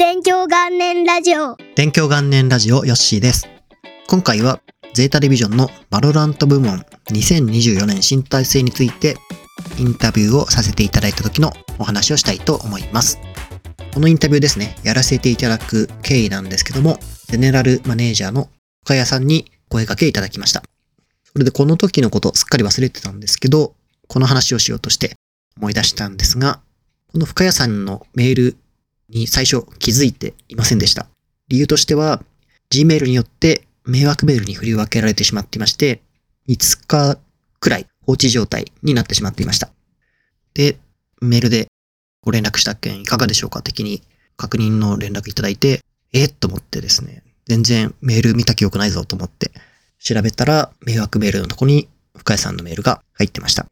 勉強元年ラジオ勉強元年ラジオヨッシーです。今回は ZETA DIVISION の VALORANT 部門2024年新体制についてインタビューをさせていただいた時のお話をしたいと思います。このインタビューですね、やらせていただく経緯なんですけども、ゼネラルマネージャーの深谷さんに声掛けいただきました。それでこの時のことすっかり忘れてたんですけど、この話をしようとして思い出したんですが、この深谷さんのメールに最初気づいていませんでした。理由としては、Gmail によって迷惑メールに振り分けられてしまっていまして、5日くらい放置状態になってしまっていました。で、メールでご連絡した件いかがでしょうか的に確認の連絡いただいて、えー、と思ってですね、全然メール見た記憶ないぞと思って調べたら迷惑メールのとこに深谷さんのメールが入ってました。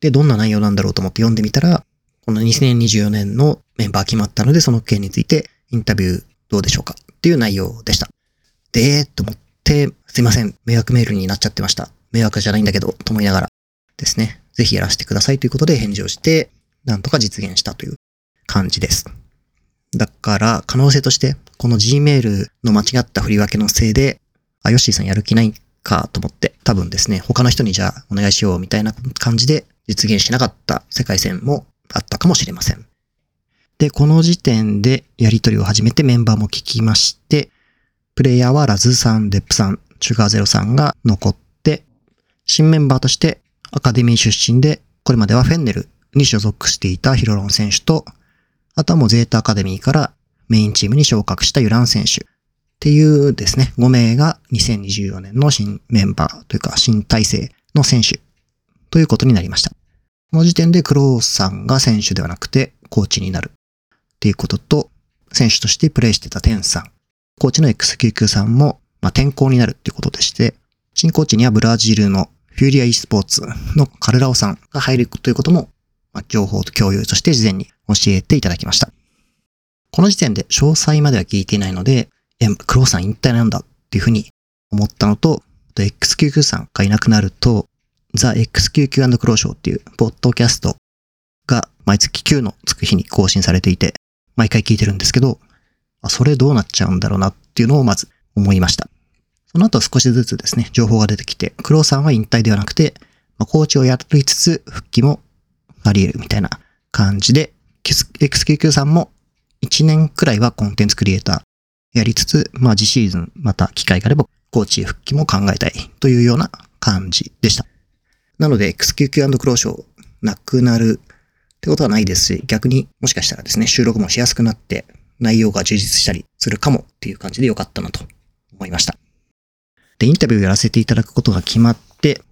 で、どんな内容なんだろうと思って読んでみたら、この2024年のメンバー決まったので、その件についてインタビューどうでしょうかっていう内容でした。で、と思って、すいません、迷惑メールになっちゃってました。迷惑じゃないんだけど、と思いながらですね、ぜひやらせてくださいということで返事をして、なんとか実現したという感じです。だから、可能性として、この Gmail の間違った振り分けのせいで、あ、ヨッシーさんやる気ないかと思って、多分ですね、他の人にじゃあお願いしようみたいな感じで実現しなかった世界線もあったかもしれません。で、この時点でやり取りを始めてメンバーも聞きまして、プレイヤーはラズさん、デップさん、シュガーゼロさんが残って、新メンバーとしてアカデミー出身で、これまではフェンネルに所属していたヒロロン選手と、あとはもうゼータアカデミーからメインチームに昇格したユラン選手っていうですね、5名が2024年の新メンバーというか新体制の選手ということになりました。この時点でクローさんが選手ではなくてコーチになるっていうことと、選手としてプレイしてたテンさん、コーチの XQQ さんも、まあ、転校になるっていうことでして、新コーチにはブラジルのフューリア e スポーツのカルラオさんが入るということも、まあ、情報と共有として事前に教えていただきました。この時点で詳細までは聞いていないので、え、クローさん引退なんだっていうふうに思ったのと、XQQ さんがいなくなると、ザ・ XQQ& クローショーっていうポッドキャストが毎月9のつく日に更新されていて、毎回聞いてるんですけど、あ、それどうなっちゃうんだろうなっていうのをまず思いました。その後少しずつですね、情報が出てきて、クローさんは引退ではなくて、まあ、コーチをやりつつ復帰もあり得るみたいな感じで、XQQ さんも1年くらいはコンテンツクリエイターやりつつ、まあ次シーズンまた機会があればコーチ復帰も考えたいというような感じでした。なので XQQ& クローショーなくなるってことはないですし、逆にもしかしたらですね、収録もしやすくなって内容が充実したりするかもっていう感じで良かったなと思いました。で、インタビューをやらせていただくことが決まって、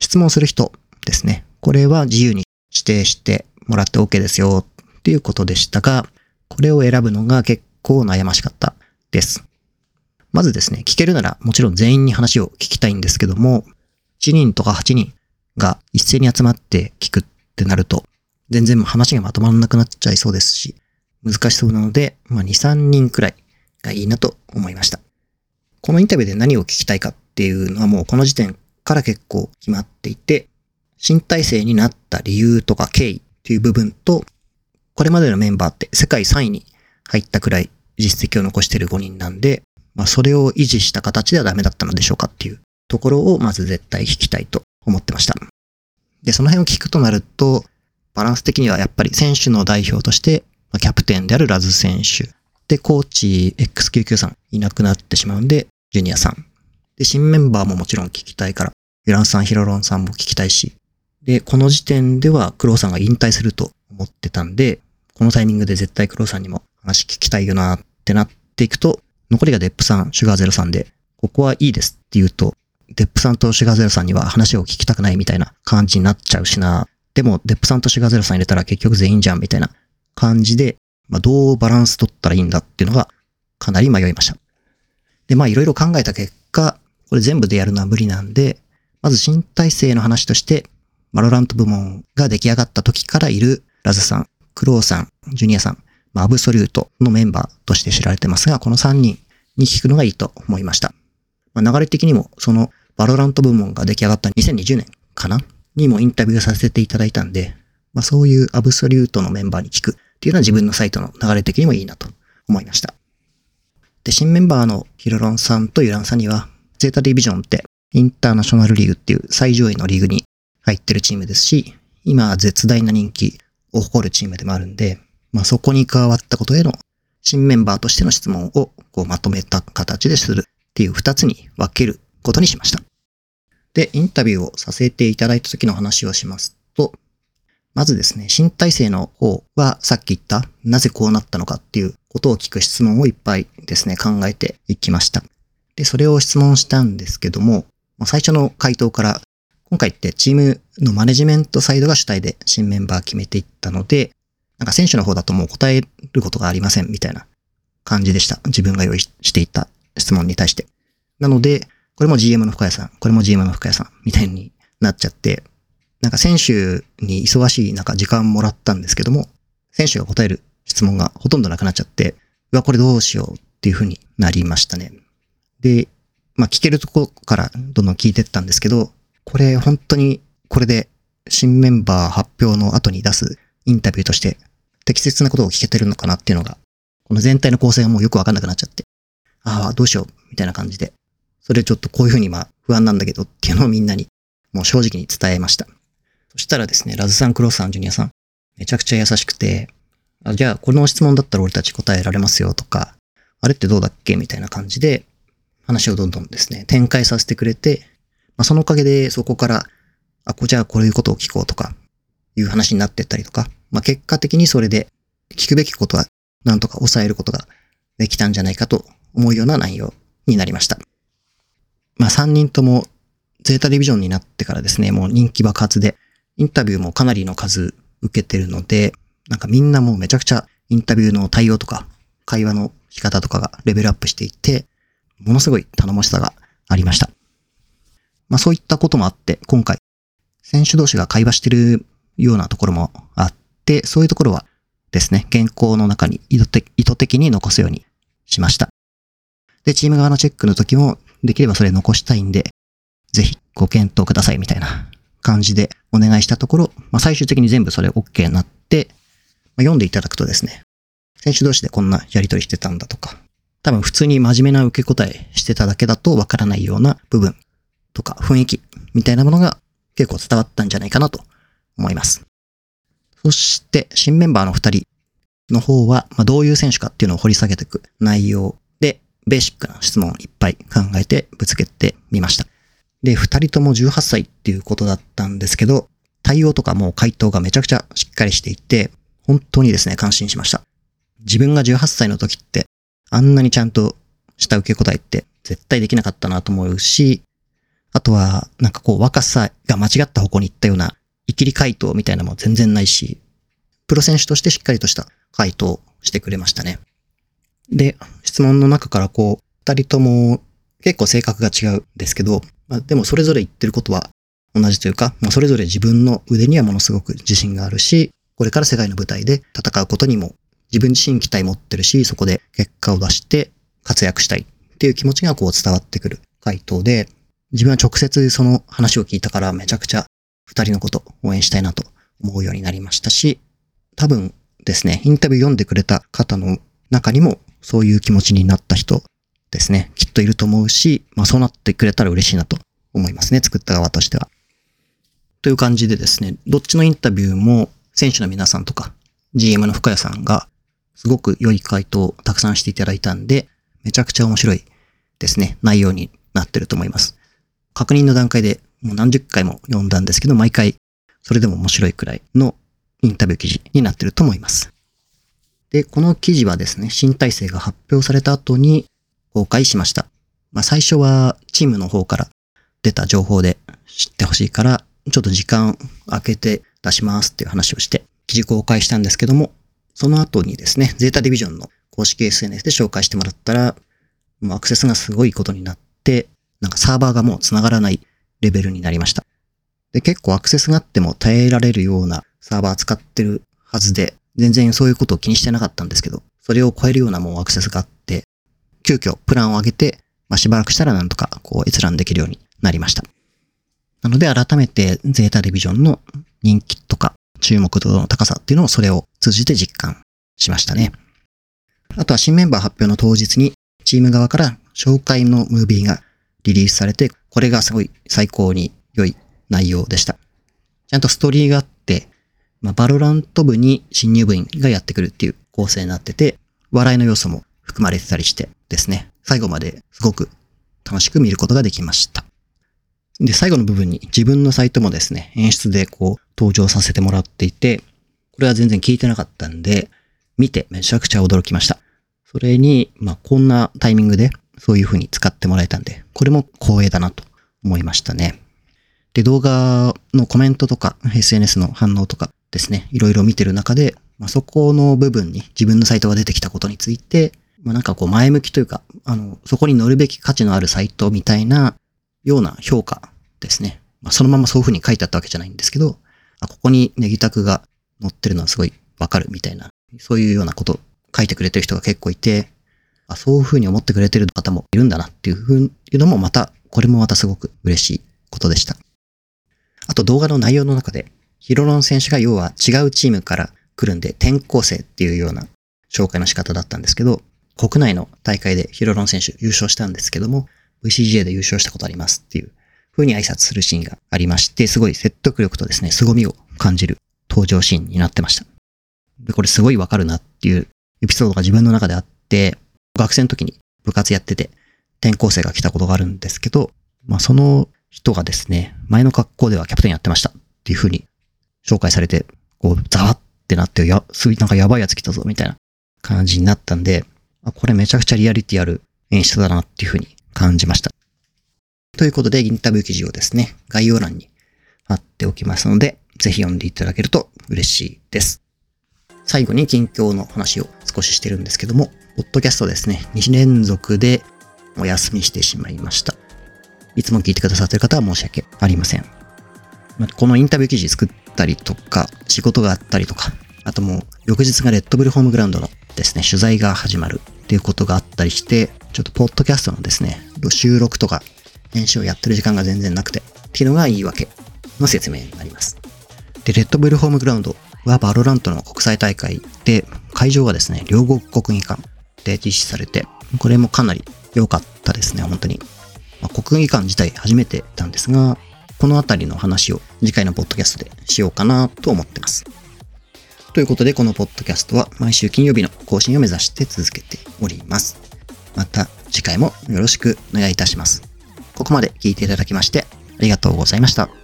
質問する人ですね。これは自由に指定してもらって OK ですよっていうことでしたが、これを選ぶのが結構悩ましかったです。まずですね、聞けるならもちろん全員に話を聞きたいんですけども、7人とか8人が一斉に集まって聞くってなると、全然話がまとまらなくなっちゃいそうですし、難しそうなので、まあ2、3人くらいがいいなと思いました。このインタビューで何を聞きたいかっていうのはもうこの時点から結構決まっていて、新体制になった理由とか経緯っていう部分と、これまでのメンバーって世界3位に入ったくらい実績を残している5人なんで、まあそれを維持した形ではダメだったのでしょうかっていうところをまず絶対聞きたいと思ってました。で、その辺を聞くとなると、バランス的にはやっぱり選手の代表として、キャプテンであるラズ選手。で、コーチ XQQ さんいなくなってしまうんで、ジュニアさん。で、新メンバーももちろん聞きたいから、ユランさん、ヒロロンさんも聞きたいし。で、この時点ではクローさんが引退すると思ってたんで、このタイミングで絶対クローさんにも話聞きたいよなってなっていくと、残りがデップさん、シュガーゼロさんで、ここはいいですって言うと、デップさんとシガゼロさんには話を聞きたくないみたいな感じになっちゃうしな。でも、デップさんとシガゼロさん入れたら結局全員じゃんみたいな感じで、まあ、どうバランス取ったらいいんだっていうのがかなり迷いました。で、まあいろいろ考えた結果、これ全部でやるのは無理なんで、まず新体制の話として、 VALORANT 部門が出来上がった時からいるラズさん、クローさん、ジュニアさん、まあ、 Absolute のメンバーとして知られてますが、この3人に聞くのがいいと思いました。まあ、流れ的にも、そのVALORANT 部門が出来上がった2020年かな？にもインタビューさせていただいたんで、まあ、そういう Absolute のメンバーに聞くっていうのは自分のサイトの流れ的にもいいなと思いました。で、新メンバーのヒロロンさんとユランさんには、 ZETA DIVISION ってインターナショナルリーグっていう最上位のリーグに入ってるチームですし、今は絶大な人気を誇るチームでもあるんで、まあそこに加わったことへの新メンバーとしての質問をこうまとめた形でするっていう二つに分けることにしました。で、インタビューをさせていただいた時の話をしますと、まずですね、新体制の方はさっき言ったなぜこうなったのかっていうことを聞く質問をいっぱいですね、考えていきました。で、それを質問したんですけども、最初の回答から今回ってチームのマネジメントサイドが主体で新メンバー決めていったので、なんか選手の方だともう答えることがありませんみたいな感じでした。自分が用意していた質問に対して。なので、これも GM の深谷さん、これも GM の深谷さんみたいになっちゃって、なんか選手に忙しいなんか時間もらったんですけども、選手が答える質問がほとんどなくなっちゃって、うわ、これどうしようっていう風になりましたね。で、まあ聞けるとこからどんどん聞いてったんですけど、これ本当にこれで新メンバー発表の後に出すインタビューとして適切なことを聞けてるのかなっていうのが、この全体の構成がもうよくわかんなくなっちゃって、ああ、どうしよう、みたいな感じで、それちょっとこういうふうにまあ不安なんだけどっていうのをみんなにもう正直に伝えました。そしたらですね、ラズさん、クロスさん、ジュニアさん、めちゃくちゃ優しくて、あじゃあこの質問だったら俺たち答えられますよとか、あれってどうだっけみたいな感じで、話をどんどんですね、展開させてくれて、まあ、そのおかげでそこから、あ、こじゃあこういうことを聞こうとか、いう話になってったりとか、まあ、結果的にそれで聞くべきことはなんとか抑えることができたんじゃないかと思うような内容になりました。まあ、3人ともゼータディビジョンになってからですね、もう人気爆発で、インタビューもかなりの数受けてるので、なんかみんなもうめちゃくちゃインタビューの対応とか、会話の仕方とかがレベルアップしていて、ものすごい頼もしさがありました。まあそういったこともあって、今回、選手同士が会話してるようなところもあって、そういうところはですね、原稿の中に意図的に残すようにしました。で、チーム側のチェックの時も、できればそれ残したいんで、ぜひご検討くださいみたいな感じでお願いしたところ、まあ、最終的に全部それ OK になって、まあ、読んでいただくとですね、選手同士でこんなやりとりしてたんだとか、多分普通に真面目な受け答えしてただけだとわからないような部分とか雰囲気みたいなものが結構伝わったんじゃないかなと思います。そして新メンバーの二人の方は、まあ、どういう選手かっていうのを掘り下げていく内容で、ベーシックな質問をいっぱい考えてぶつけてみました。で、二人とも18歳っていうことだったんですけど、対応とかも回答がめちゃくちゃしっかりしていて、本当にですね、感心しました。自分が18歳の時って、あんなにちゃんとした受け答えって絶対できなかったなと思うし、あとは、なんかこう若さが間違った方向に行ったような、生きり回答みたいなのも全然ないし、プロ選手としてしっかりとした回答してくれましたね。で、質問の中からこう、二人とも結構性格が違うんですけど、まあ、でもそれぞれ言ってることは同じというか、もうそれぞれ自分の腕にはものすごく自信があるし、これから世界の舞台で戦うことにも自分自身期待持ってるし、そこで結果を出して活躍したいっていう気持ちがこう伝わってくる回答で、自分は直接その話を聞いたからめちゃくちゃ二人のこと応援したいなと思うようになりましたし、多分ですね、インタビュー読んでくれた方の中にもそういう気持ちになった人ですね、きっといると思うし、まあそうなってくれたら嬉しいなと思いますね、作った側としては。という感じでですね、どっちのインタビューも選手の皆さんとか GM の深谷さんがすごく良い回答をたくさんしていただいたんで、めちゃくちゃ面白いですね、内容になってると思います。確認の段階でもう何十回も読んだんですけど、毎回それでも面白いくらいのインタビュー記事になってると思います。で、この記事はですね、新体制が発表された後に公開しました。まあ最初はチームの方から出た情報で知ってほしいから、ちょっと時間空けて出しますっていう話をして、記事公開したんですけども、その後にですね、ゼータディビジョンの公式 SNS で紹介してもらったら、もうアクセスがすごいことになって、なんかサーバーがもう繋がらないレベルになりました。で、結構アクセスがあっても耐えられるようなサーバー使ってるはずで、全然そういうことを気にしてなかったんですけど、それを超えるようなもうアクセスがあって、急遽プランを上げて、まあ、しばらくしたらなんとかこう閲覧できるようになりました。なので改めて ZETA DIVISION の人気とか注目度の高さっていうのをそれを通じて実感しましたね。あとは新メンバー発表の当日に、チーム側から紹介のムービーがリリースされて、これがすごい最高に良い内容でした。ちゃんとストーリーがあって、まあ、 VALORANT 部に新入部員がやってくるっていう構成になってて、笑いの要素も含まれてたりしてですね、最後まですごく楽しく見ることができました。で、最後の部分に自分のサイトもですね、演出でこう登場させてもらっていて、これは全然聞いてなかったんで、見てめちゃくちゃ驚きました。それに、まあ、こんなタイミングでそういう風に使ってもらえたんで、これも光栄だなと思いましたね。で、動画のコメントとか SNS の反応とかですね、いろいろ見てる中で、まあ、そこの部分に自分のサイトが出てきたことについて、まあ、なんかこう前向きというか、あの、そこに乗るべき価値のあるサイトみたいなような評価ですね。まあ、そのままそういう風に書いてあったわけじゃないんですけど、あここにネギタクが載ってるのはすごいわかるみたいな、そういうようなこと書いてくれてる人が結構いて、あそういう風に思ってくれてる方もいるんだなっていうふういうのもまた、これもまたすごく嬉しいことでした。あと動画の内容の中で、ヒロロン選手が要は違うチームから来るんで転校生っていうような紹介の仕方だったんですけど、国内の大会でヒロロン選手優勝したんですけども、VCGA で優勝したことありますっていう風に挨拶するシーンがありまして、すごい説得力とですね、凄みを感じる登場シーンになってました。で、これすごいわかるなっていうエピソードが自分の中であって、学生の時に部活やってて、転校生が来たことがあるんですけど、まあその人がですね、前の学校ではキャプテンやってましたっていう風に紹介されて、こう、ざわってなって、や、すごいなんかやばいやつ来たぞ、みたいな感じになったんで、あこれめちゃくちゃリアリティある演出だなっていう風に感じました。ということで、インタビュー記事をですね、概要欄に貼っておきますので、ぜひ読んでいただけると嬉しいです。最後に近況の話を少ししてるんですけども、ポッドキャストですね、2連続でお休みしてしまいました。いつも聞いてくださってる方は申し訳ありません。まこのインタビュー記事作ったりとか、仕事があったりとか、あともう翌日が Red Bull Home Ground のですね、取材が始まるっていうことがあったりして、ちょっとポッドキャストのですね、収録とか編集をやってる時間が全然なくて、っていうのが言い訳の説明になります。で、 Red Bull Home Ground は VALORANT の国際大会で、会場がですね、両国国技館で実施されて、これもかなり良かったですね、本当に。まあ、国技館自体初めてなんですが、この辺りの話を次回のポッドキャストでしようかなと思ってます。ということで、このポッドキャストは毎週金曜日の更新を目指して続けております。また次回もよろしくお願いいたします。ここまで聞いていただきましてありがとうございました。